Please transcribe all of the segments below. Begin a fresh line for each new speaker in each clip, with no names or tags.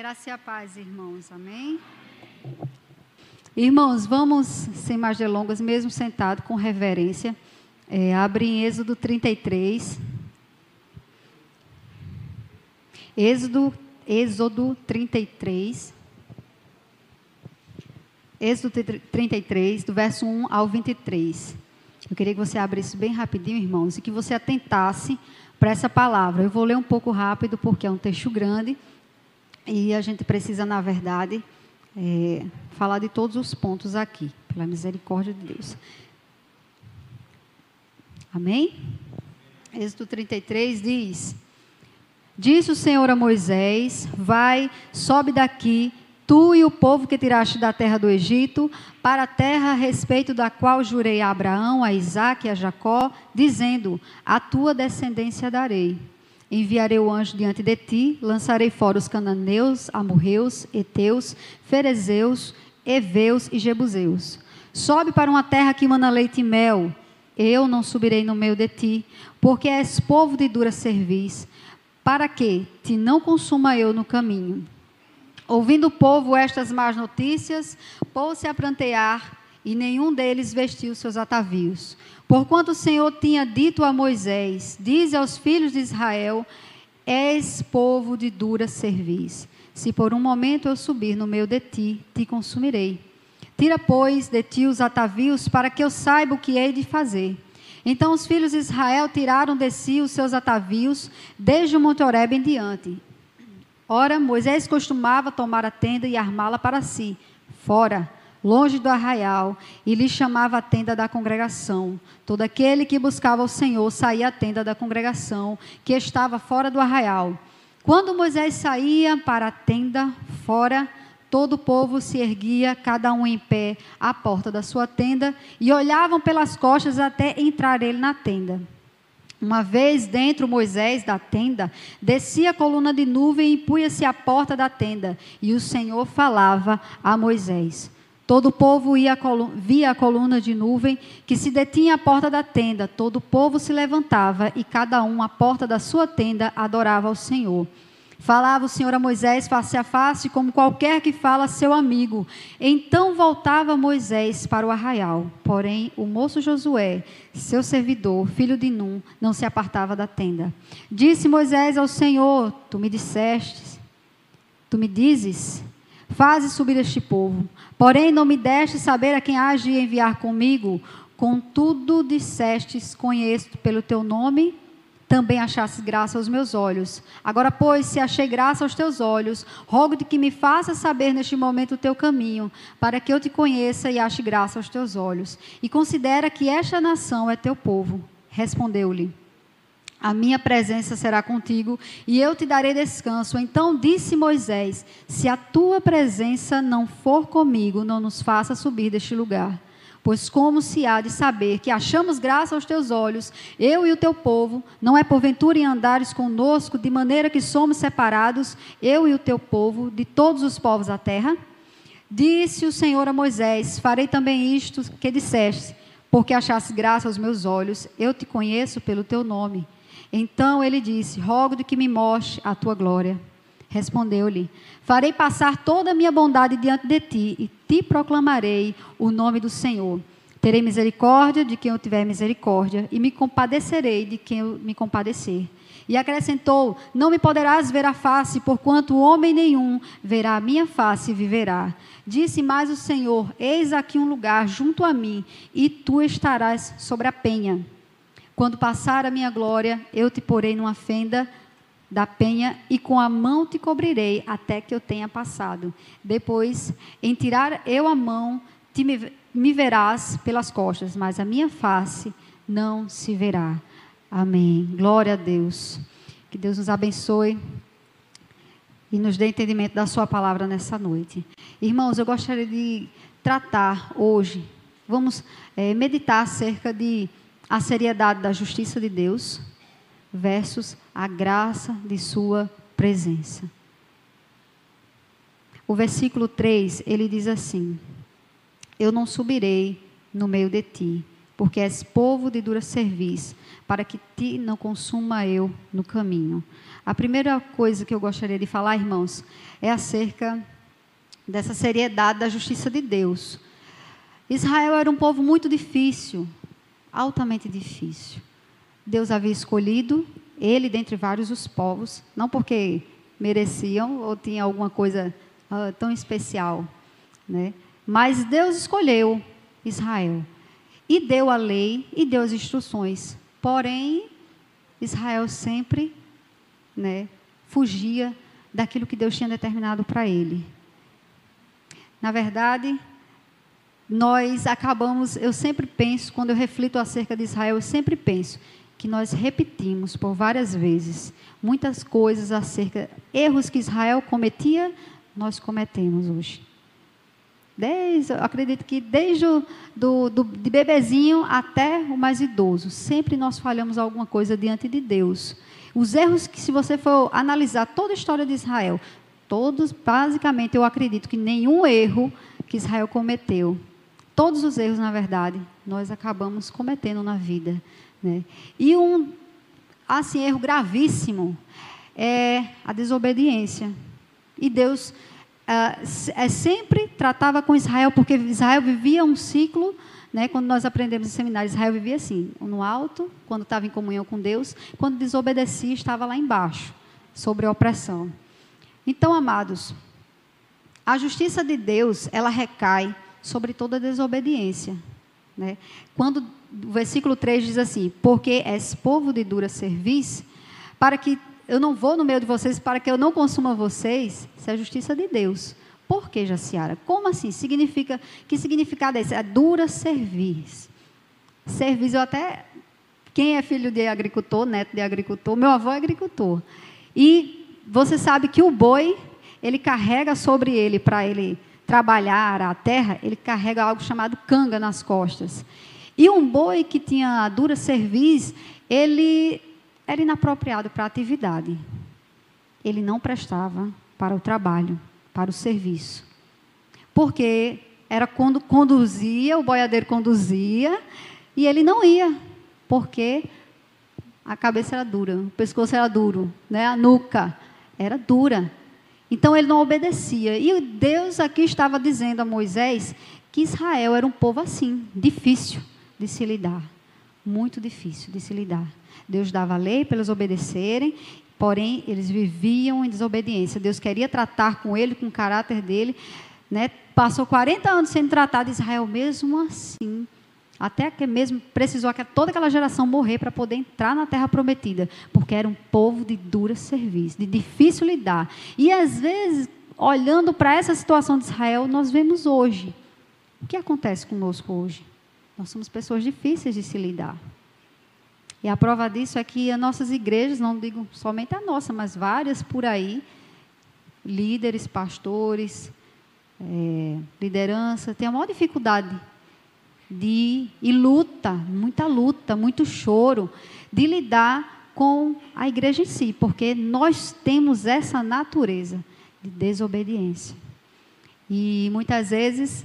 graça e a paz, irmãos. Amém? Irmãos, vamos, sem mais delongas, mesmo sentado com reverência, é, abre em Êxodo 33. Êxodo, Êxodo 33. Êxodo 33, do verso 1 ao 23. Eu queria que você abrisse bem rapidinho, irmãos, e que você atentasse para essa palavra. Eu vou ler um pouco rápido, porque é um texto grande, e a gente precisa, na verdade, é, falar de todos os pontos aqui, pela misericórdia de Deus. Amém? Êxodo 33 diz: Disse o Senhor a Moisés: Vai, sobe daqui, tu e o povo que tiraste da terra do Egito, para a terra a respeito da qual jurei a Abraão, a Isaque e a Jacó, dizendo: A tua descendência darei. Enviarei o anjo diante de ti, lançarei fora os cananeus, amorreus, heteus, ferezeus, heveus e jebuseus. Sobe para uma terra que mana leite e mel. Eu não subirei no meio de ti, porque és povo de dura cerviz, para que te não consuma eu no caminho. Ouvindo o povo estas más notícias, pôs-se a prantear, e nenhum deles vestiu seus atavios. Porquanto o Senhor tinha dito a Moisés: Dize aos filhos de Israel: És povo de dura cerviz. Se por um momento eu subir no meio de ti, te consumirei. Tira, pois, de ti os atavios, para que eu saiba o que hei de fazer. Então os filhos de Israel tiraram de si os seus atavios, desde o Monte Oreb em diante. Ora, Moisés costumava tomar a tenda e armá-la para si, fora longe do arraial, e lhe chamava a tenda da congregação. Todo aquele que buscava o Senhor saía à tenda da congregação, que estava fora do arraial. Quando Moisés saía para a tenda fora, todo o povo se erguia, cada um em pé, à porta da sua tenda, e olhavam pelas costas até entrar ele na tenda. Uma vez dentro Moisés da tenda, descia a coluna de nuvem e punha-se à porta da tenda, e o Senhor falava a Moisés. Todo o povo ia via a coluna de nuvem que se detinha à porta da tenda. Todo o povo se levantava e cada um à porta da sua tenda adorava ao Senhor. Falava o Senhor a Moisés face a face, como qualquer que fala a seu amigo. Então voltava Moisés para o arraial. Porém, o moço Josué, seu servidor, filho de Num, não se apartava da tenda. Disse Moisés ao Senhor: Tu me disseste, tu me dizes, faze subir este povo. Porém, não me deste saber a quem hás de enviar comigo. Contudo, dissestes: Conheço pelo teu nome, também achastes graça aos meus olhos. Agora, pois, se achei graça aos teus olhos, rogo-te que me faças saber neste momento o teu caminho, para que eu te conheça e ache graça aos teus olhos. E considera que esta nação é teu povo. Respondeu-lhe: a minha presença será contigo e eu te darei descanso. Então disse Moisés: Se a tua presença não for comigo, não nos faça subir deste lugar. Pois como se há de saber que achamos graça aos teus olhos, eu e o teu povo, não é porventura em andares conosco, de maneira que somos separados, eu e o teu povo, de todos os povos da terra? Disse o Senhor a Moisés: Farei também isto que disseste, porque achaste graça aos meus olhos, eu te conheço pelo teu nome. Então ele disse: Rogo de que me mostre a tua glória. Respondeu-lhe: Farei passar toda a minha bondade diante de ti e te proclamarei o nome do Senhor. Terei misericórdia de quem eu tiver misericórdia e me compadecerei de quem eu me compadecer. E acrescentou: Não me poderás ver a face, porquanto homem nenhum verá a minha face e viverá. Disse mais o Senhor: Eis aqui um lugar junto a mim, e tu estarás sobre a penha. Quando passar a minha glória, eu te porei numa fenda da penha e com a mão te cobrirei até que eu tenha passado. Depois, em tirar eu a mão, te me, me verás pelas costas, mas a minha face não se verá. Amém. Glória a Deus. Que Deus nos abençoe e nos dê entendimento da Sua palavra nessa noite. Irmãos, eu gostaria de tratar hoje, vamos é, meditar acerca de a seriedade da justiça de Deus versus a graça de sua presença. O versículo 3, ele diz assim: Eu não subirei no meio de ti, porque és povo de dura serviço, para que ti não consuma eu no caminho. A primeira coisa que eu gostaria de falar, irmãos, é acerca dessa seriedade da justiça de Deus. Israel era um povo muito difícil, altamente difícil. Deus havia escolhido ele dentre vários os povos, não porque mereciam ou tinha alguma coisa uh, tão especial, né? Mas Deus escolheu Israel e deu a lei e deu as instruções. Porém, Israel sempre, né, fugia daquilo que Deus tinha determinado para ele. Na verdade, nós acabamos, eu sempre penso, quando eu reflito acerca de Israel, eu sempre penso que nós repetimos por várias vezes muitas coisas acerca erros que Israel cometia, nós cometemos hoje. Desde, acredito que desde o do, do, de bebezinho até o mais idoso, sempre nós falhamos alguma coisa diante de Deus. Os erros que, se você for analisar toda a história de Israel, todos, basicamente, eu acredito que nenhum erro que Israel cometeu, todos os erros, na verdade, nós acabamos cometendo na vida. Né? E um assim, erro gravíssimo é a desobediência. E Deus é, sempre tratava com Israel, porque Israel vivia um ciclo, né, quando nós aprendemos no seminário, Israel vivia assim, no alto, quando estava em comunhão com Deus, quando desobedecia, estava lá embaixo, sobre a opressão. Então, amados, a justiça de Deus, ela recai sobre toda desobediência. Né? Quando o versículo 3 diz assim: Porque és povo de dura serviço, para que eu não vou no meio de vocês, para que eu não consuma vocês, isso é a justiça de Deus. Por que, Jaciara? Como assim? Significa, que significado é esse? É dura serviço. Serviço, eu até. Quem é filho de agricultor, neto de agricultor, meu avô é agricultor. E você sabe que o boi, ele carrega sobre ele, para ele trabalhar a terra, ele carrega algo chamado canga nas costas. E um boi que tinha dura cerviz, ele era inapropriado para a atividade. Ele não prestava para o trabalho, para o serviço. Porque era quando conduzia, o boiadeiro conduzia, e ele não ia, porque a cabeça era dura, o pescoço era duro, né? a nuca era dura. Então ele não obedecia. E Deus aqui estava dizendo a Moisés que Israel era um povo assim, difícil de se lidar. Muito difícil de se lidar. Deus dava a lei para eles obedecerem, porém eles viviam em desobediência. Deus queria tratar com ele, com o caráter dele. Né? Passou 40 anos sendo tratado Israel mesmo assim até que mesmo precisou que toda aquela geração morrer para poder entrar na terra prometida, porque era um povo de dura serviço, de difícil lidar. E às vezes, olhando para essa situação de Israel, nós vemos hoje. O que acontece conosco hoje? Nós somos pessoas difíceis de se lidar. E a prova disso é que as nossas igrejas, não digo somente a nossa, mas várias por aí, líderes, pastores, é, liderança, têm a maior dificuldade de e luta, muita luta, muito choro, de lidar com a igreja em si, porque nós temos essa natureza de desobediência. E muitas vezes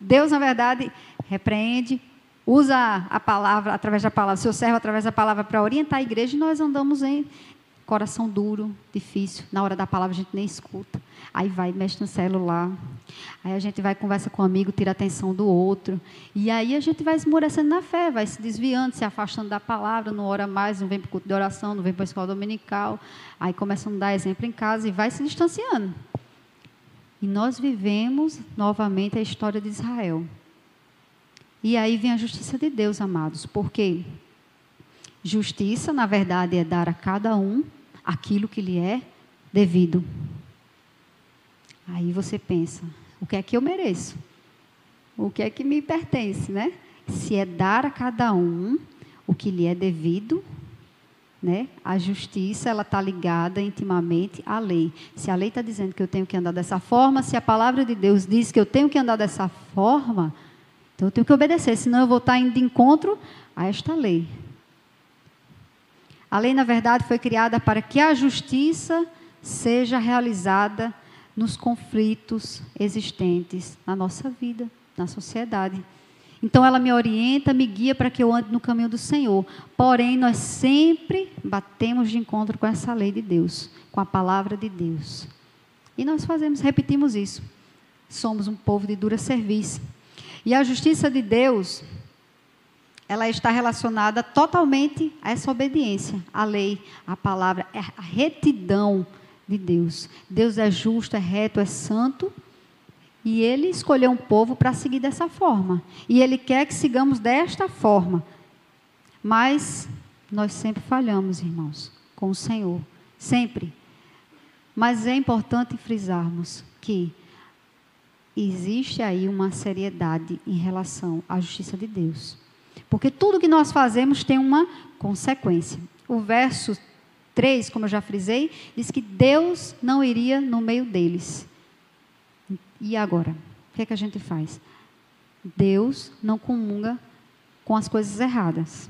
Deus, na verdade, repreende, usa a palavra, através da palavra, seu servo através da palavra para orientar a igreja, e nós andamos em coração duro, difícil. Na hora da palavra a gente nem escuta. Aí vai, mexe no celular. Aí a gente vai, conversa com um amigo, tira a atenção do outro. E aí a gente vai esmorecendo na fé, vai se desviando, se afastando da palavra, não ora mais, não vem para o culto de oração, não vem para a escola dominical. Aí começa a dar exemplo em casa e vai se distanciando. E nós vivemos novamente a história de Israel. E aí vem a justiça de Deus, amados, porque justiça, na verdade, é dar a cada um aquilo que lhe é devido. Aí você pensa, o que é que eu mereço? O que é que me pertence, né? Se é dar a cada um o que lhe é devido, né? A justiça ela está ligada intimamente à lei. Se a lei está dizendo que eu tenho que andar dessa forma, se a palavra de Deus diz que eu tenho que andar dessa forma, então eu tenho que obedecer, senão eu vou estar indo de encontro a esta lei. A lei, na verdade, foi criada para que a justiça seja realizada nos conflitos existentes na nossa vida, na sociedade. Então ela me orienta, me guia para que eu ande no caminho do Senhor. Porém, nós sempre batemos de encontro com essa lei de Deus, com a palavra de Deus. E nós fazemos, repetimos isso. Somos um povo de dura serviço. E a justiça de Deus, ela está relacionada totalmente a essa obediência, à lei, à palavra, é a retidão de Deus. Deus é justo, é reto, é santo. E ele escolheu um povo para seguir dessa forma. E ele quer que sigamos desta forma. Mas nós sempre falhamos, irmãos, com o Senhor. Sempre. Mas é importante frisarmos que existe aí uma seriedade em relação à justiça de Deus. Porque tudo que nós fazemos tem uma consequência. O verso 3, como eu já frisei, diz que Deus não iria no meio deles. E agora? O que é que a gente faz? Deus não comunga com as coisas erradas.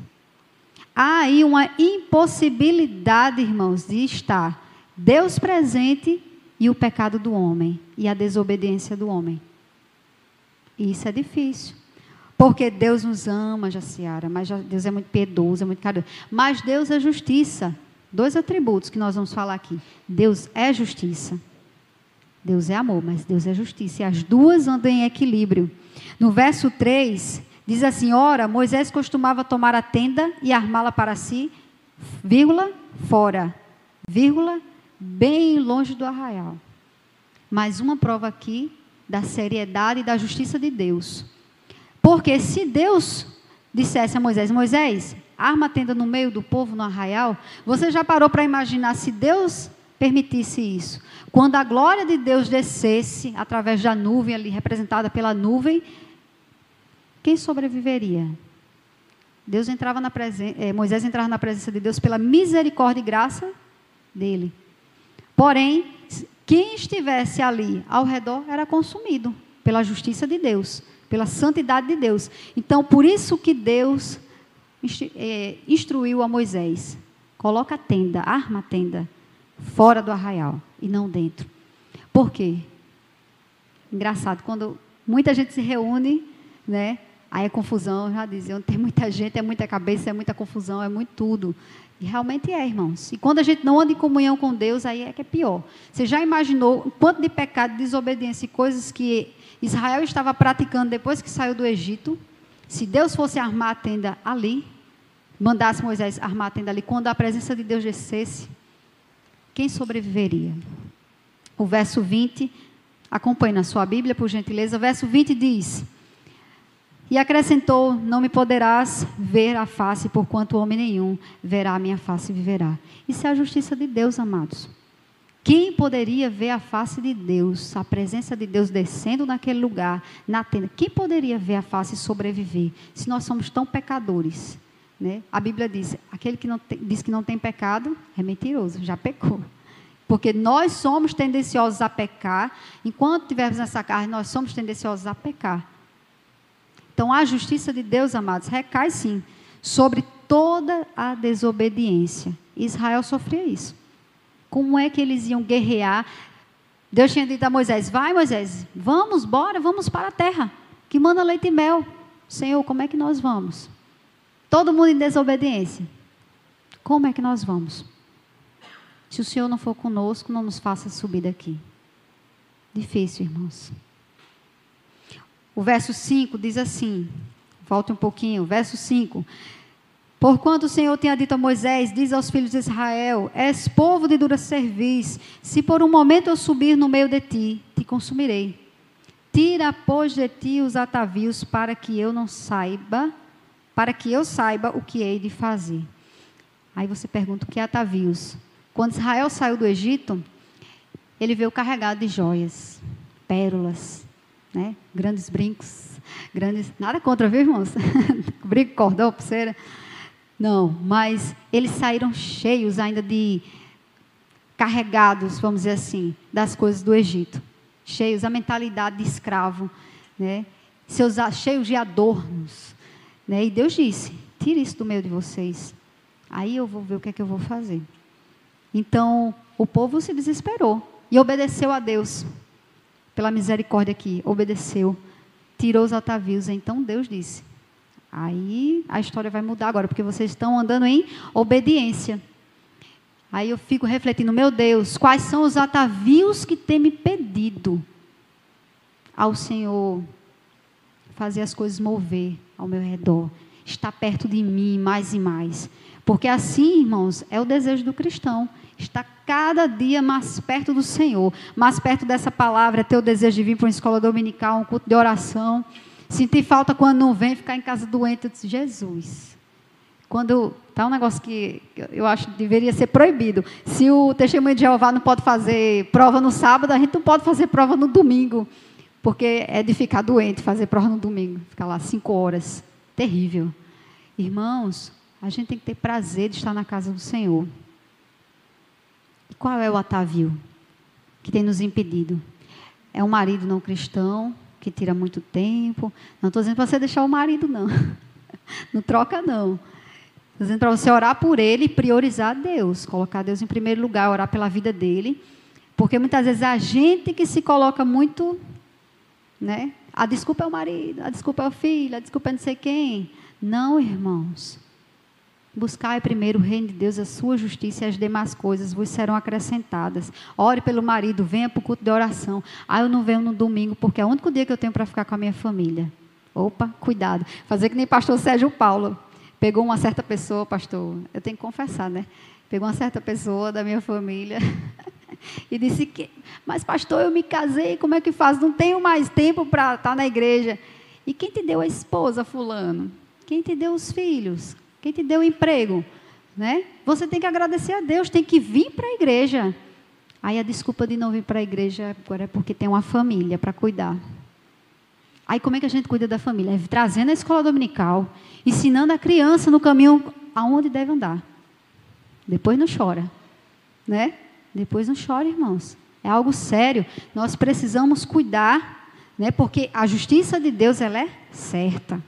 Há aí uma impossibilidade, irmãos, de estar Deus presente e o pecado do homem e a desobediência do homem. E isso é difícil. Porque Deus nos ama, Jaciara, mas Deus é muito piedoso, é muito carinhoso. Mas Deus é justiça. Dois atributos que nós vamos falar aqui. Deus é justiça. Deus é amor, mas Deus é justiça. E as duas andam em equilíbrio. No verso 3, diz assim: Ora, Moisés costumava tomar a tenda e armá-la para si, vírgula, fora, vírgula, bem longe do arraial. Mais uma prova aqui da seriedade e da justiça de Deus. Porque se Deus dissesse a Moisés: Moisés, arma a tenda no meio do povo, no arraial, você já parou para imaginar se Deus permitisse isso? Quando a glória de Deus descesse através da nuvem, ali representada pela nuvem, quem sobreviveria? Deus entrava na eh, Moisés entrava na presença de Deus pela misericórdia e graça dele. Porém, quem estivesse ali ao redor era consumido pela justiça de Deus pela santidade de Deus. Então, por isso que Deus é, instruiu a Moisés: coloca a tenda, arma a tenda fora do arraial e não dentro. Por quê? Engraçado, quando muita gente se reúne, né? Aí é confusão, já diziam, tem muita gente, é muita cabeça, é muita confusão, é muito tudo. E realmente é, irmãos. E quando a gente não anda em comunhão com Deus, aí é que é pior. Você já imaginou o quanto de pecado, desobediência e coisas que Israel estava praticando depois que saiu do Egito. Se Deus fosse armar a tenda ali, mandasse Moisés armar a tenda ali, quando a presença de Deus descesse, quem sobreviveria? O verso 20, acompanhe na sua Bíblia, por gentileza. O verso 20 diz: E acrescentou: Não me poderás ver a face, porquanto homem nenhum verá a minha face e viverá. Isso é a justiça de Deus, amados. Quem poderia ver a face de Deus, a presença de Deus descendo naquele lugar, na tenda? Quem poderia ver a face e sobreviver? Se nós somos tão pecadores. Né? A Bíblia diz: aquele que não tem, diz que não tem pecado é mentiroso, já pecou. Porque nós somos tendenciosos a pecar, enquanto tivermos nessa carne, nós somos tendenciosos a pecar. Então a justiça de Deus, amados, recai sim sobre toda a desobediência. Israel sofria isso. Como é que eles iam guerrear? Deus tinha dito a Moisés: Vai, Moisés, vamos, bora, vamos para a terra, que manda leite e mel. Senhor, como é que nós vamos? Todo mundo em desobediência. Como é que nós vamos? Se o Senhor não for conosco, não nos faça subir daqui. Difícil, irmãos. O verso 5 diz assim: volte um pouquinho, verso 5. Porquanto o Senhor tinha dito a Moisés, diz aos filhos de Israel: És povo de dura serviço, se por um momento eu subir no meio de ti, te consumirei. Tira, pois, de ti os atavios, para que eu não saiba, para que eu saiba o que hei de fazer. Aí você pergunta o que é atavios? Quando Israel saiu do Egito, ele veio carregado de joias, pérolas, né? grandes brincos, grandes. Nada contra, viu, irmãos? Brinco, cordão, pulseira não, mas eles saíram cheios ainda de carregados, vamos dizer assim, das coisas do Egito. Cheios da mentalidade de escravo, né? Seus, cheios de adornos. Né? E Deus disse: tire isso do meio de vocês. Aí eu vou ver o que é que eu vou fazer. Então, o povo se desesperou e obedeceu a Deus. Pela misericórdia aqui, obedeceu. tirou os atavios. Então Deus disse: Aí a história vai mudar agora, porque vocês estão andando em obediência. Aí eu fico refletindo, meu Deus, quais são os atavios que tem me pedido ao Senhor fazer as coisas mover ao meu redor, estar perto de mim mais e mais. Porque assim, irmãos, é o desejo do cristão. Estar cada dia mais perto do Senhor, mais perto dessa palavra, é ter o desejo de vir para uma escola dominical, um culto de oração. Sentir falta quando não vem, ficar em casa doente. Eu disse, Jesus, quando tá um negócio que eu acho que deveria ser proibido. Se o testemunho de Jeová não pode fazer prova no sábado, a gente não pode fazer prova no domingo, porque é de ficar doente fazer prova no domingo, ficar lá cinco horas, terrível. Irmãos, a gente tem que ter prazer de estar na casa do Senhor. Qual é o atavio que tem nos impedido? É um marido não cristão que tira muito tempo. Não estou dizendo para você deixar o marido, não. Não troca, não. Estou dizendo para você orar por ele e priorizar Deus, colocar Deus em primeiro lugar, orar pela vida dele. Porque muitas vezes a gente que se coloca muito, né? A desculpa é o marido, a desculpa é o filho, a desculpa é não sei quem. Não, irmãos. Buscai primeiro o reino de Deus, a sua justiça e as demais coisas vos serão acrescentadas. Ore pelo marido, venha para o culto de oração. Ah, eu não venho no domingo porque é o único dia que eu tenho para ficar com a minha família. Opa, cuidado. Fazer que nem pastor Sérgio Paulo pegou uma certa pessoa, pastor, eu tenho que confessar, né? Pegou uma certa pessoa da minha família e disse que, mas pastor, eu me casei, como é que faz? Não tenho mais tempo para estar na igreja. E quem te deu a esposa, fulano? Quem te deu os filhos? Quem te deu emprego? Né? Você tem que agradecer a Deus, tem que vir para a igreja. Aí a desculpa de não vir para a igreja agora é porque tem uma família para cuidar. Aí como é que a gente cuida da família? É trazendo a escola dominical, ensinando a criança no caminho aonde deve andar. Depois não chora, né? Depois não chora, irmãos. É algo sério. Nós precisamos cuidar, né? Porque a justiça de Deus ela é certa.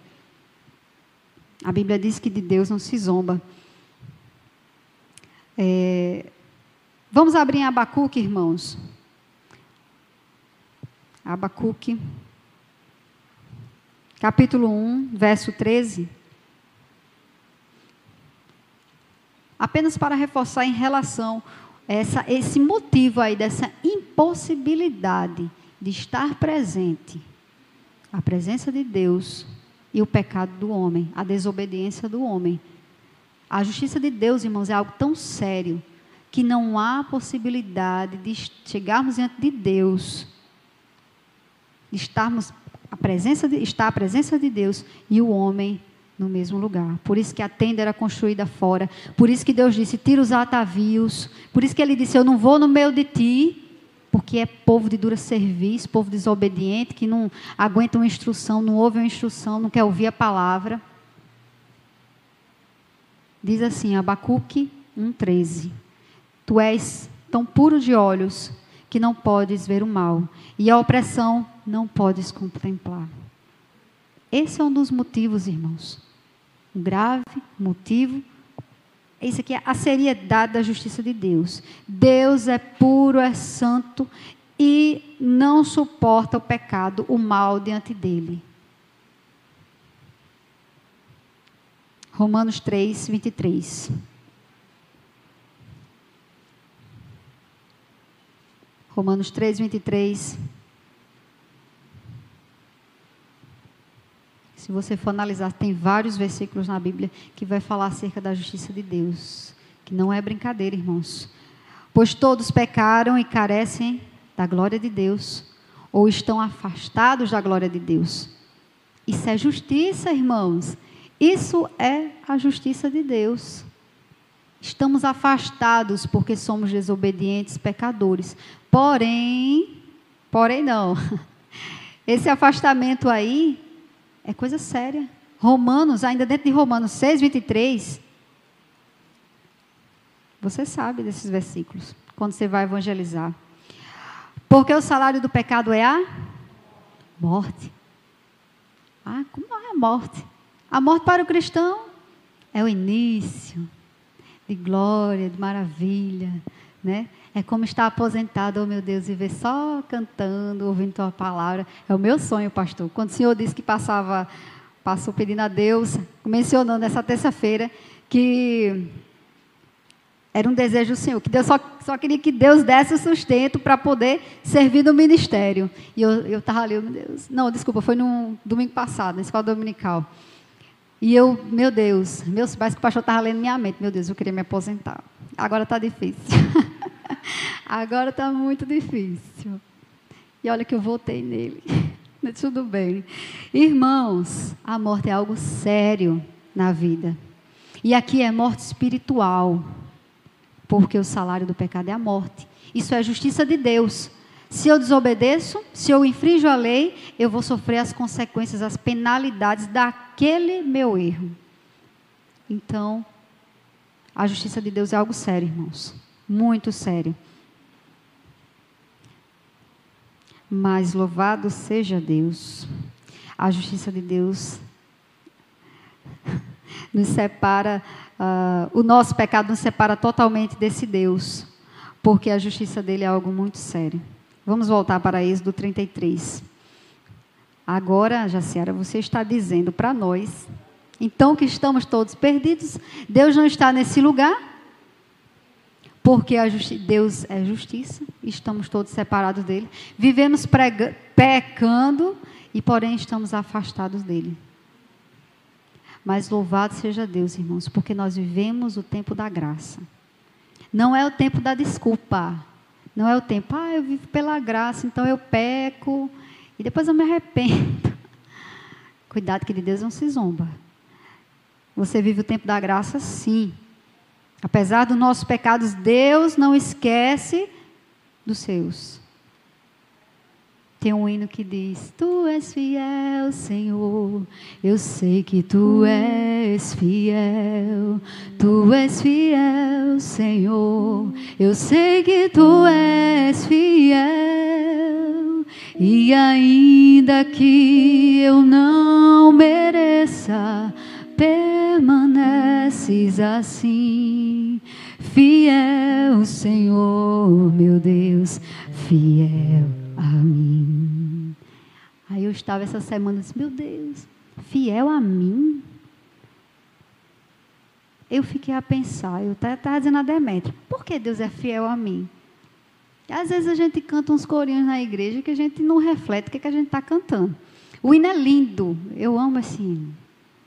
A Bíblia diz que de Deus não se zomba. É... Vamos abrir em Abacuque, irmãos. Abacuque capítulo 1, verso 13. Apenas para reforçar em relação a essa, esse motivo aí dessa impossibilidade de estar presente, a presença de Deus e o pecado do homem, a desobediência do homem. A justiça de Deus, irmãos, é algo tão sério que não há possibilidade de chegarmos diante de Deus, de estarmos a presença de, está a presença de Deus e o homem no mesmo lugar. Por isso que a tenda era construída fora. Por isso que Deus disse: tira os atavios. Por isso que ele disse: Eu não vou no meio de ti, porque é povo de dura serviço, povo desobediente, que não aguenta uma instrução, não ouve uma instrução, não quer ouvir a palavra. Diz assim, Abacuque 1,13: Tu és tão puro de olhos que não podes ver o mal, e a opressão não podes contemplar. Esse é um dos motivos, irmãos. Um grave motivo. Isso aqui é a seriedade da justiça de Deus. Deus é puro, é santo e não suporta o pecado, o mal diante dele. Romanos 3, 23. Romanos 3, 23. Se você for analisar, tem vários versículos na Bíblia que vai falar acerca da justiça de Deus, que não é brincadeira, irmãos. Pois todos pecaram e carecem da glória de Deus, ou estão afastados da glória de Deus. Isso é justiça, irmãos. Isso é a justiça de Deus. Estamos afastados porque somos desobedientes, pecadores. Porém, porém não. Esse afastamento aí é coisa séria. Romanos, ainda dentro de Romanos 6, 23, você sabe desses versículos, quando você vai evangelizar. Porque o salário do pecado é a morte. Ah, como é a morte? A morte para o cristão é o início de glória, de maravilha, né? É como estar aposentado, oh meu Deus, e ver só cantando, ouvindo tua palavra. É o meu sonho, pastor. Quando o senhor disse que passava, passou pedindo a Deus, mencionando essa terça-feira, que era um desejo do Senhor, que Deus só, só queria que Deus desse o sustento para poder servir no ministério. E eu estava ali, meu Deus. Não, desculpa, foi no domingo passado, na escola dominical. E eu, meu Deus, meus pais que o pastor estava lendo minha mente, meu Deus, eu queria me aposentar. Agora está difícil. Agora está muito difícil. E olha que eu voltei nele. Tudo bem. Irmãos, a morte é algo sério na vida. E aqui é morte espiritual porque o salário do pecado é a morte. Isso é a justiça de Deus. Se eu desobedeço, se eu infrinjo a lei, eu vou sofrer as consequências, as penalidades daquele meu erro. Então, a justiça de Deus é algo sério, irmãos. Muito sério. Mas louvado seja Deus. A justiça de Deus nos separa Uh, o nosso pecado nos separa totalmente desse Deus, porque a justiça dele é algo muito sério. Vamos voltar para Êxodo 33. Agora, Jaciara, você está dizendo para nós, então que estamos todos perdidos, Deus não está nesse lugar, porque Deus é justiça, estamos todos separados dele, vivemos pecando e, porém, estamos afastados dele. Mas louvado seja Deus, irmãos, porque nós vivemos o tempo da graça. Não é o tempo da desculpa. Não é o tempo, ah, eu vivo pela graça, então eu peco e depois eu me arrependo. Cuidado que de Deus não se zomba. Você vive o tempo da graça, sim. Apesar dos nossos pecados, Deus não esquece dos seus. Tem um hino que diz: Tu és fiel, Senhor. Eu sei que tu és fiel. Tu és fiel, Senhor. Eu sei que tu és fiel. E ainda que eu não mereça, permaneces assim. Fiel, Senhor, meu Deus, fiel a mim. Aí eu estava essa semana e disse, meu Deus, fiel a mim? Eu fiquei a pensar, eu estava dizendo a Demetria, por que Deus é fiel a mim? Às vezes a gente canta uns corinhos na igreja que a gente não reflete o que, que a gente está cantando. O hino é lindo, eu amo hino.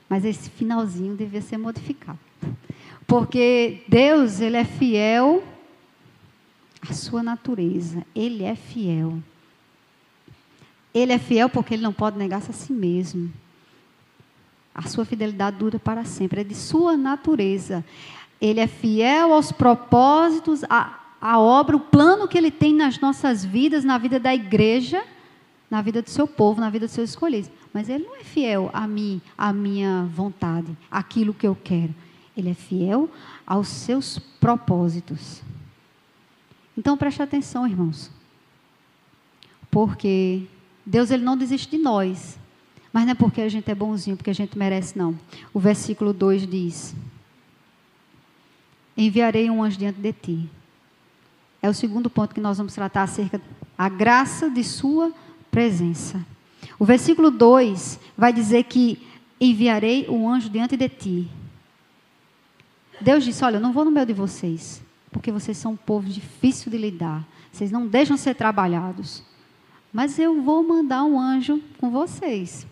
Mas esse finalzinho devia ser modificado. Porque Deus, Ele é fiel à sua natureza. Ele é fiel. Ele é fiel porque ele não pode negar-se a si mesmo. A sua fidelidade dura para sempre, é de sua natureza. Ele é fiel aos propósitos, à, à obra, o plano que ele tem nas nossas vidas, na vida da igreja, na vida do seu povo, na vida dos seus escolhidos. Mas ele não é fiel a mim, à minha vontade, aquilo que eu quero. Ele é fiel aos seus propósitos. Então preste atenção, irmãos. Porque Deus ele não desiste de nós. Mas não é porque a gente é bonzinho, porque a gente merece, não. O versículo 2 diz: Enviarei um anjo diante de ti. É o segundo ponto que nós vamos tratar acerca da graça de sua presença. O versículo 2 vai dizer que enviarei um anjo diante de ti. Deus disse: Olha, eu não vou no meio de vocês, porque vocês são um povo difícil de lidar. Vocês não deixam ser trabalhados mas eu vou mandar um anjo com vocês.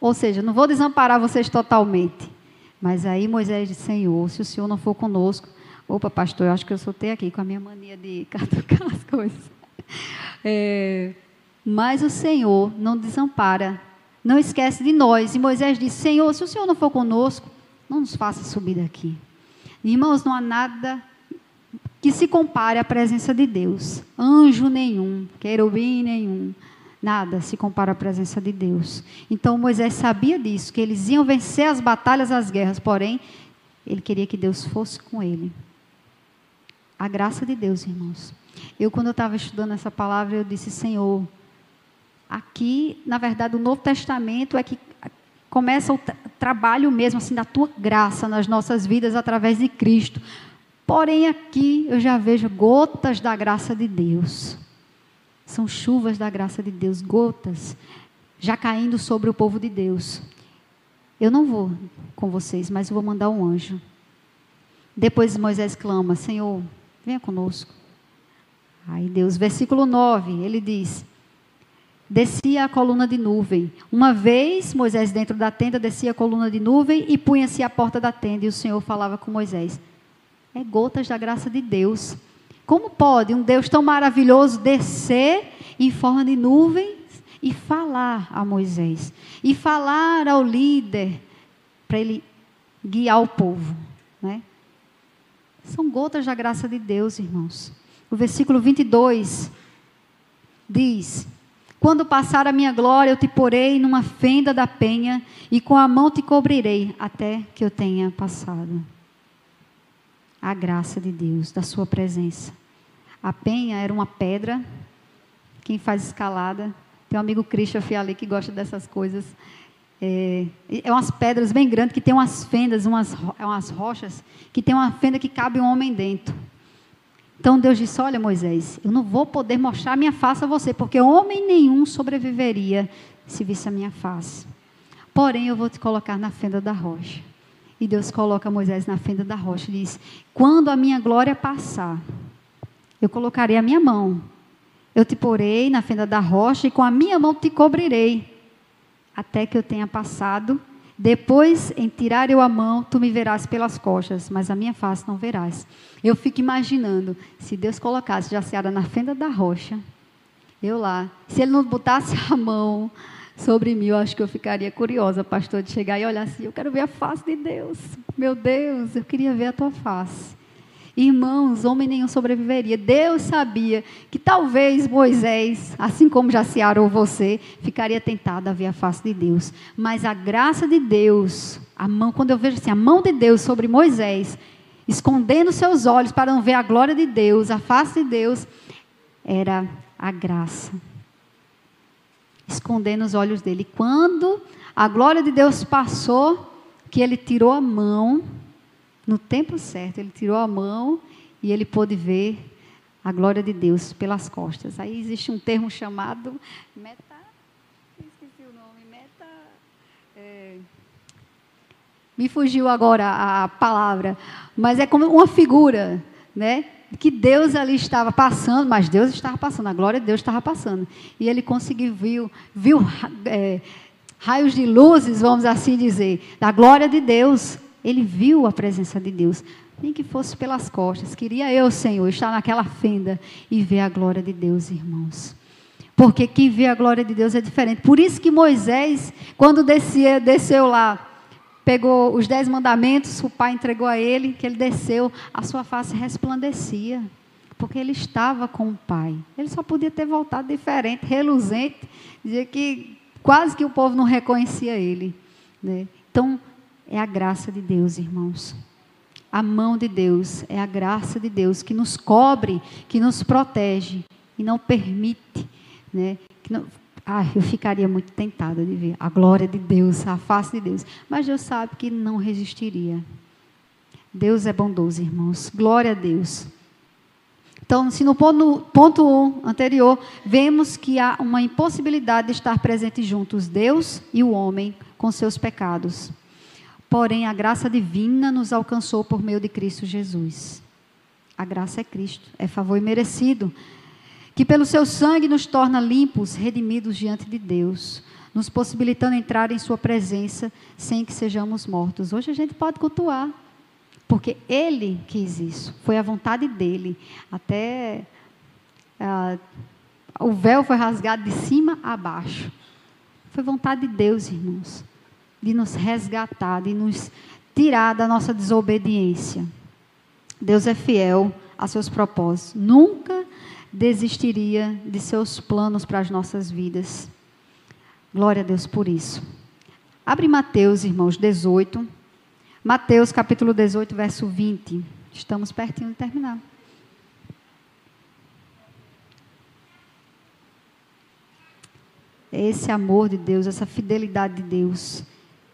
Ou seja, não vou desamparar vocês totalmente. Mas aí Moisés disse: Senhor, se o Senhor não for conosco. Opa, pastor, eu acho que eu soltei aqui com a minha mania de catucar as coisas. É, mas o Senhor não desampara, não esquece de nós. E Moisés disse: Senhor, se o Senhor não for conosco, não nos faça subir daqui. Irmãos, não há nada que se compare à presença de Deus. Anjo nenhum, querubim nenhum, nada se compara à presença de Deus. Então Moisés sabia disso, que eles iam vencer as batalhas, as guerras, porém, ele queria que Deus fosse com ele. A graça de Deus, irmãos. Eu, quando eu estava estudando essa palavra, eu disse, Senhor, aqui, na verdade, o Novo Testamento é que começa trabalho mesmo, assim, da tua graça nas nossas vidas através de Cristo Porém, aqui eu já vejo gotas da graça de Deus. São chuvas da graça de Deus, gotas já caindo sobre o povo de Deus. Eu não vou com vocês, mas eu vou mandar um anjo. Depois Moisés clama: Senhor, venha conosco. Aí Deus, versículo 9, ele diz: Descia a coluna de nuvem. Uma vez Moisés dentro da tenda descia a coluna de nuvem e punha-se à porta da tenda e o Senhor falava com Moisés. É gotas da graça de Deus. Como pode um Deus tão maravilhoso descer em forma de nuvem e falar a Moisés? E falar ao líder para ele guiar o povo, né? São gotas da graça de Deus, irmãos. O versículo 22 diz: Quando passar a minha glória, eu te porei numa fenda da penha e com a mão te cobrirei até que eu tenha passado a graça de Deus, da sua presença. A penha era uma pedra. Quem faz escalada, tem um amigo Christopher ali que gosta dessas coisas. É, é umas pedras bem grandes que tem umas fendas, umas, é umas rochas, que tem uma fenda que cabe um homem dentro. Então Deus disse: Olha, Moisés, eu não vou poder mostrar minha face a você, porque homem nenhum sobreviveria se visse a minha face. Porém, eu vou te colocar na fenda da rocha. E Deus coloca Moisés na fenda da rocha e diz: Quando a minha glória passar, eu colocarei a minha mão. Eu te porei na fenda da rocha e com a minha mão te cobrirei, até que eu tenha passado. Depois, em tirar eu a mão, tu me verás pelas costas, mas a minha face não verás. Eu fico imaginando, se Deus colocasse Jaciara na fenda da rocha, eu lá, se ele não botasse a mão sobre mim, eu acho que eu ficaria curiosa, pastor, de chegar e olhar assim: eu quero ver a face de Deus. Meu Deus, eu queria ver a tua face. Irmãos, homem nenhum sobreviveria. Deus sabia que talvez Moisés, assim como Jaciara ou você, ficaria tentado a ver a face de Deus. Mas a graça de Deus, a mão, quando eu vejo assim, a mão de Deus sobre Moisés, escondendo seus olhos para não ver a glória de Deus, a face de Deus, era a graça escondendo os olhos dele. Quando a glória de Deus passou, que ele tirou a mão, no tempo certo, ele tirou a mão e ele pôde ver a glória de Deus pelas costas. Aí existe um termo chamado meta. Esqueci o nome, meta. É, me fugiu agora a palavra, mas é como uma figura, né? que Deus ali estava passando, mas Deus estava passando, a glória de Deus estava passando. E ele conseguiu, viu, viu é, raios de luzes, vamos assim dizer, da glória de Deus. Ele viu a presença de Deus. Nem que fosse pelas costas. Queria eu, Senhor, estar naquela fenda e ver a glória de Deus, irmãos. Porque quem vê a glória de Deus é diferente. Por isso que Moisés, quando descia, desceu lá pegou os dez mandamentos, o pai entregou a ele, que ele desceu, a sua face resplandecia, porque ele estava com o pai. Ele só podia ter voltado diferente, reluzente, dizer que quase que o povo não reconhecia ele. Né? Então, é a graça de Deus, irmãos. A mão de Deus, é a graça de Deus que nos cobre, que nos protege e não permite né, não, ah, eu ficaria muito tentada de ver a glória de Deus, a face de Deus. Mas Deus sabe que não resistiria. Deus é bondoso, irmãos. Glória a Deus. Então, se no ponto, ponto um anterior, vemos que há uma impossibilidade de estar presentes juntos, Deus e o homem, com seus pecados. Porém, a graça divina nos alcançou por meio de Cristo Jesus. A graça é Cristo, é favor imerecido que pelo seu sangue nos torna limpos, redimidos diante de Deus, nos possibilitando entrar em Sua presença sem que sejamos mortos. Hoje a gente pode cultuar, porque Ele quis isso, foi a vontade dele. Até ah, o véu foi rasgado de cima a baixo. Foi vontade de Deus, irmãos, de nos resgatar, de nos tirar da nossa desobediência. Deus é fiel a seus propósitos. Nunca desistiria de seus planos para as nossas vidas. Glória a Deus por isso. Abre Mateus, irmãos, 18. Mateus capítulo 18, verso 20. Estamos pertinho de terminar. Esse amor de Deus, essa fidelidade de Deus,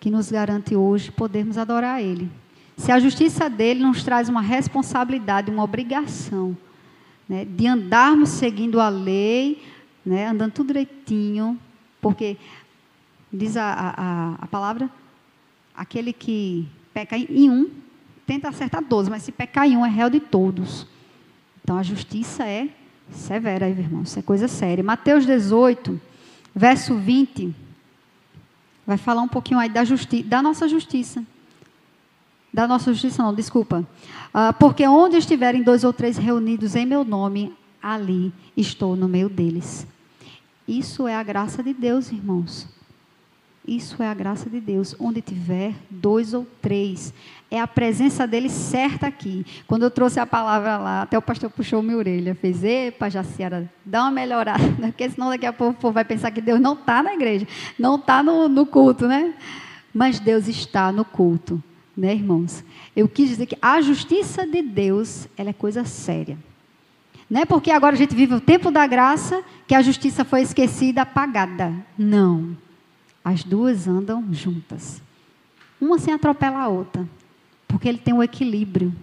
que nos garante hoje podermos adorar Ele. Se a justiça dele nos traz uma responsabilidade, uma obrigação, né, de andarmos seguindo a lei, né, andando tudo direitinho, porque diz a, a, a palavra, aquele que peca em um, tenta acertar todos, mas se pecar em um é réu de todos. Então a justiça é severa, irmãos, isso é coisa séria. Mateus 18, verso 20, vai falar um pouquinho aí da, justi da nossa justiça. Da nossa justiça, não, desculpa. Uh, porque onde estiverem dois ou três reunidos em meu nome, ali estou no meio deles. Isso é a graça de Deus, irmãos. Isso é a graça de Deus. Onde tiver dois ou três, é a presença dele certa aqui. Quando eu trouxe a palavra lá, até o pastor puxou minha orelha, fez: Epa, Jaciara, dá uma melhorada, porque senão daqui a pouco o povo vai pensar que Deus não está na igreja, não está no, no culto, né? Mas Deus está no culto, né, irmãos? Eu quis dizer que a justiça de Deus, ela é coisa séria. Não é porque agora a gente vive o tempo da graça que a justiça foi esquecida, apagada. Não. As duas andam juntas. Uma sem atropelar a outra. Porque ele tem o equilíbrio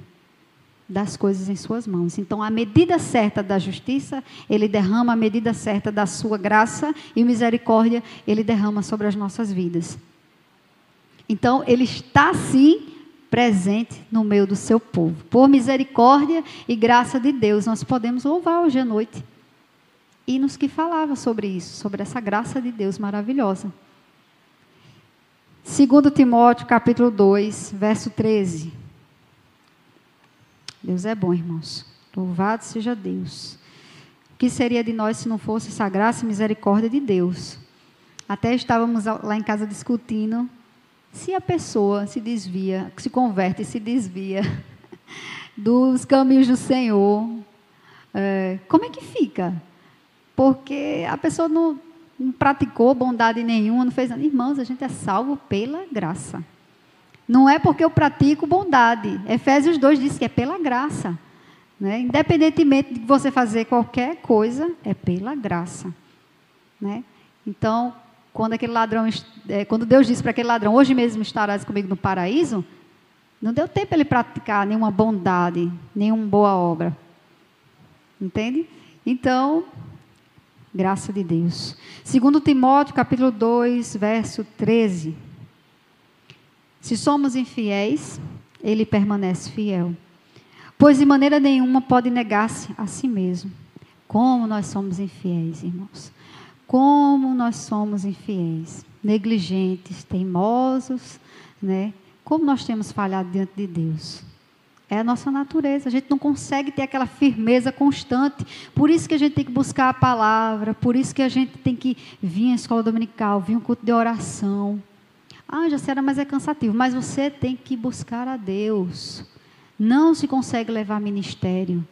das coisas em suas mãos. Então, a medida certa da justiça, ele derrama a medida certa da sua graça e misericórdia, ele derrama sobre as nossas vidas. Então, ele está sim presente no meio do seu povo. Por misericórdia e graça de Deus, nós podemos louvar hoje à noite. E nos que falava sobre isso, sobre essa graça de Deus maravilhosa. Segundo Timóteo, capítulo 2, verso 13. Deus é bom, irmãos. Louvado seja Deus. O que seria de nós se não fosse essa graça e misericórdia de Deus? Até estávamos lá em casa discutindo se a pessoa se desvia, se converte e se desvia dos caminhos do Senhor, é, como é que fica? Porque a pessoa não, não praticou bondade nenhuma, não fez nada. Irmãos, a gente é salvo pela graça. Não é porque eu pratico bondade. Efésios 2 diz que é pela graça. Né? Independentemente de você fazer qualquer coisa, é pela graça. Né? Então, quando aquele ladrão, é, quando Deus disse para aquele ladrão, hoje mesmo estarás comigo no paraíso, não deu tempo ele praticar nenhuma bondade, nenhuma boa obra. Entende? Então, graça de Deus. Segundo Timóteo, capítulo 2, verso 13. Se somos infiéis, ele permanece fiel. Pois de maneira nenhuma pode negar-se a si mesmo. Como nós somos infiéis, irmãos. Como nós somos infiéis, negligentes, teimosos, né? Como nós temos falhado diante de Deus. É a nossa natureza. A gente não consegue ter aquela firmeza constante. Por isso que a gente tem que buscar a palavra. Por isso que a gente tem que vir à escola dominical, vir um culto de oração. Ah, já será, mas é cansativo. Mas você tem que buscar a Deus. Não se consegue levar ministério.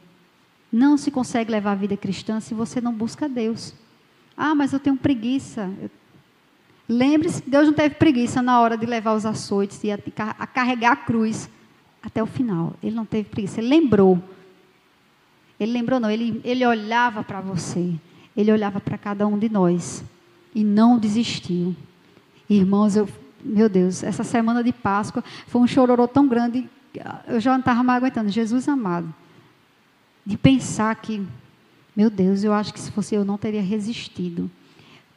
Não se consegue levar a vida cristã se você não busca a Deus. Ah, mas eu tenho preguiça. Lembre-se Deus não teve preguiça na hora de levar os açoites e a carregar a cruz até o final. Ele não teve preguiça, ele lembrou. Ele lembrou, não, ele, ele olhava para você, ele olhava para cada um de nós e não desistiu. Irmãos, eu, meu Deus, essa semana de Páscoa foi um chororô tão grande, eu já não estava mais aguentando. Jesus amado, de pensar que meu Deus, eu acho que se fosse eu não teria resistido.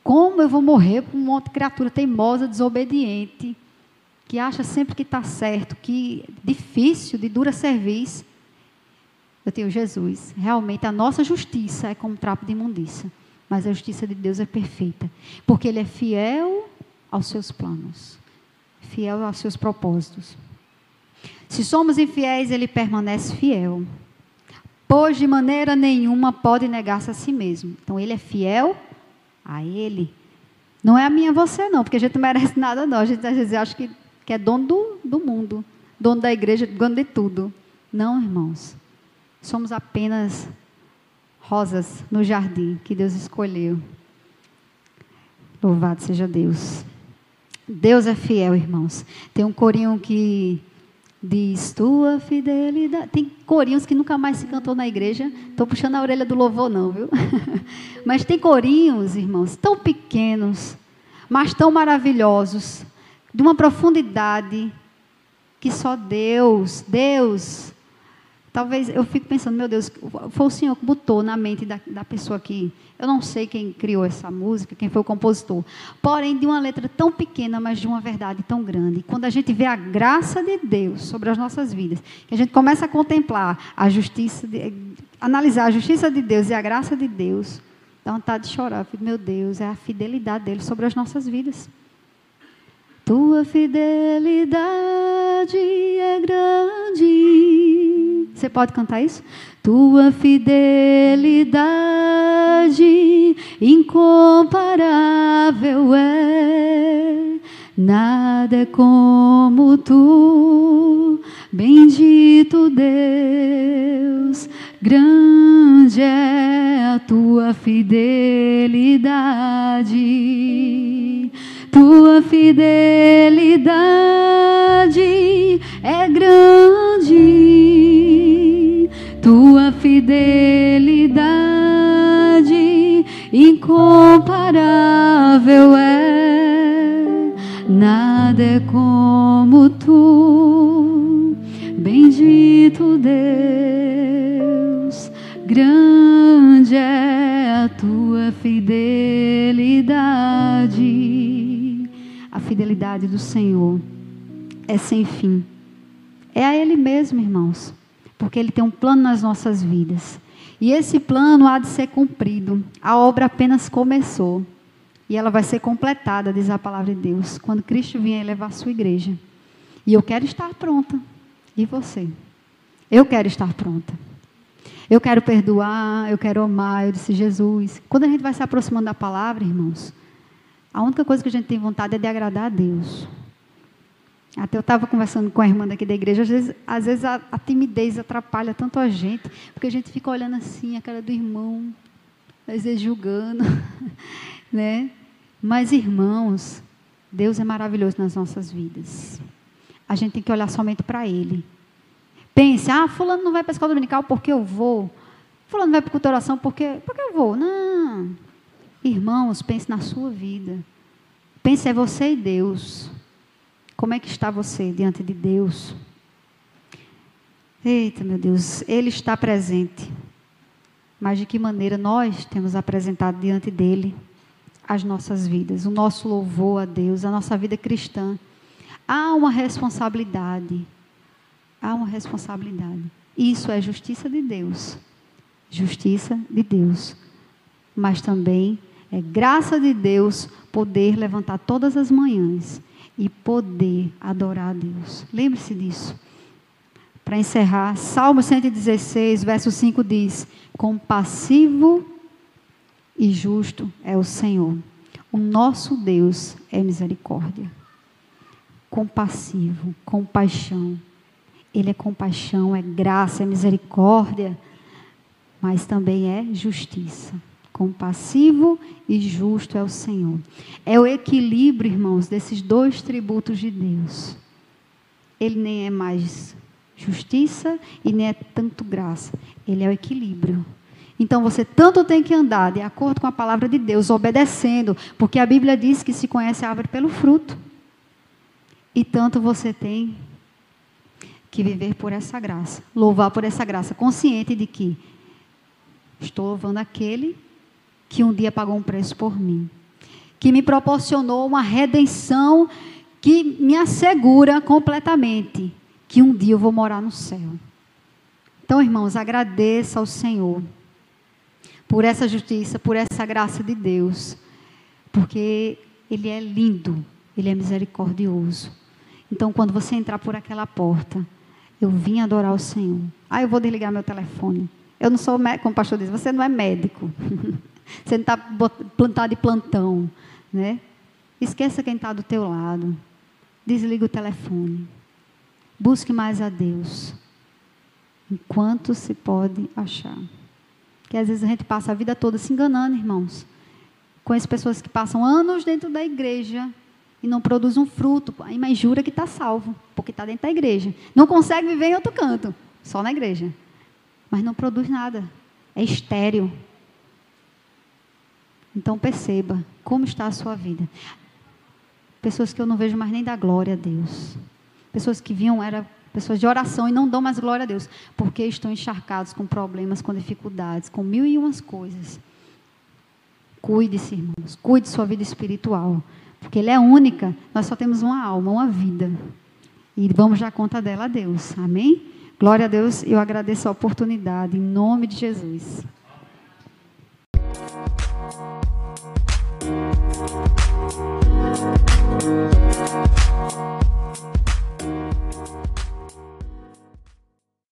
Como eu vou morrer com uma outra criatura teimosa, desobediente, que acha sempre que está certo, que difícil, de dura serviço. Eu tenho Jesus. Realmente a nossa justiça é como trapo de imundícia, mas a justiça de Deus é perfeita, porque Ele é fiel aos seus planos, fiel aos seus propósitos. Se somos infiéis, Ele permanece fiel pois de maneira nenhuma pode negar-se a si mesmo. Então ele é fiel a ele. Não é a minha você, não, porque a gente não merece nada, não. A gente às vezes acha que, que é dono do, do mundo, dono da igreja, dono de tudo. Não, irmãos. Somos apenas rosas no jardim que Deus escolheu. Louvado seja Deus. Deus é fiel, irmãos. Tem um corinho que Diz tua fidelidade. Tem corinhos que nunca mais se cantou na igreja. Estou puxando a orelha do louvor, não, viu? mas tem corinhos, irmãos, tão pequenos, mas tão maravilhosos, de uma profundidade que só Deus, Deus. Talvez eu fico pensando, meu Deus, foi o Senhor que botou na mente da, da pessoa aqui. Eu não sei quem criou essa música, quem foi o compositor. Porém, de uma letra tão pequena, mas de uma verdade tão grande. Quando a gente vê a graça de Deus sobre as nossas vidas, que a gente começa a contemplar a justiça, de, analisar a justiça de Deus e a graça de Deus, dá vontade de chorar. Meu Deus, é a fidelidade dele sobre as nossas vidas. Tua fidelidade é grande. Você pode cantar isso? Tua fidelidade incomparável é. Nada é como tu, bendito Deus, grande é a tua fidelidade tua fidelidade é grande, tua fidelidade incomparável é, nada é como tu, bendito Deus, grande é a tua fidelidade fidelidade do Senhor é sem fim. É a Ele mesmo, irmãos, porque Ele tem um plano nas nossas vidas. E esse plano há de ser cumprido. A obra apenas começou. E ela vai ser completada, diz a palavra de Deus, quando Cristo vier levar a sua igreja. E eu quero estar pronta. E você? Eu quero estar pronta. Eu quero perdoar, eu quero amar. Eu disse, Jesus. Quando a gente vai se aproximando da palavra, irmãos, a única coisa que a gente tem vontade é de agradar a Deus. Até eu estava conversando com a irmã daqui da igreja, às vezes, às vezes a, a, timidez atrapalha tanto a gente, porque a gente fica olhando assim a cara do irmão, às vezes julgando, né? Mas irmãos, Deus é maravilhoso nas nossas vidas. A gente tem que olhar somente para Ele. Pense, ah, fulano não vai para a escola dominical porque eu vou. Fulano vai para a culto oração porque, porque eu vou. Não, Irmãos, pense na sua vida. Pense é você e Deus. Como é que está você diante de Deus? Eita, meu Deus, Ele está presente. Mas de que maneira nós temos apresentado diante dele as nossas vidas, o nosso louvor a Deus, a nossa vida cristã? Há uma responsabilidade. Há uma responsabilidade. Isso é justiça de Deus. Justiça de Deus. Mas também é graça de Deus poder levantar todas as manhãs e poder adorar a Deus. Lembre-se disso. Para encerrar, Salmo 116, verso 5 diz: Compassivo e justo é o Senhor. O nosso Deus é misericórdia. Compassivo, compaixão. Ele é compaixão, é graça, é misericórdia, mas também é justiça compassivo e justo é o Senhor. É o equilíbrio, irmãos, desses dois tributos de Deus. Ele nem é mais justiça e nem é tanto graça. Ele é o equilíbrio. Então você tanto tem que andar de acordo com a palavra de Deus, obedecendo, porque a Bíblia diz que se conhece a árvore pelo fruto. E tanto você tem que viver por essa graça, louvar por essa graça, consciente de que estou louvando aquele que um dia pagou um preço por mim, que me proporcionou uma redenção que me assegura completamente que um dia eu vou morar no céu. Então, irmãos, agradeça ao Senhor por essa justiça, por essa graça de Deus, porque Ele é lindo, Ele é misericordioso. Então, quando você entrar por aquela porta, eu vim adorar o Senhor. Ah, eu vou desligar meu telefone. Eu não sou médico, como o pastor diz, você não é médico. Você não está plantado de plantão, né? Esqueça quem está do teu lado. Desliga o telefone. Busque mais a Deus. Enquanto se pode achar. Que às vezes a gente passa a vida toda se enganando, irmãos. Conheço pessoas que passam anos dentro da igreja e não produzem um fruto. Mas jura que está salvo, porque está dentro da igreja. Não consegue viver em outro canto, só na igreja. Mas não produz nada. É estéreo. Então perceba como está a sua vida. Pessoas que eu não vejo mais nem dar glória a Deus. Pessoas que vinham, eram pessoas de oração e não dão mais glória a Deus, porque estão encharcados com problemas, com dificuldades, com mil e umas coisas. Cuide-se, irmãos, cuide sua vida espiritual, porque ela é única, nós só temos uma alma, uma vida. E vamos dar conta dela a Deus, amém? Glória a Deus, eu agradeço a oportunidade, em nome de Jesus.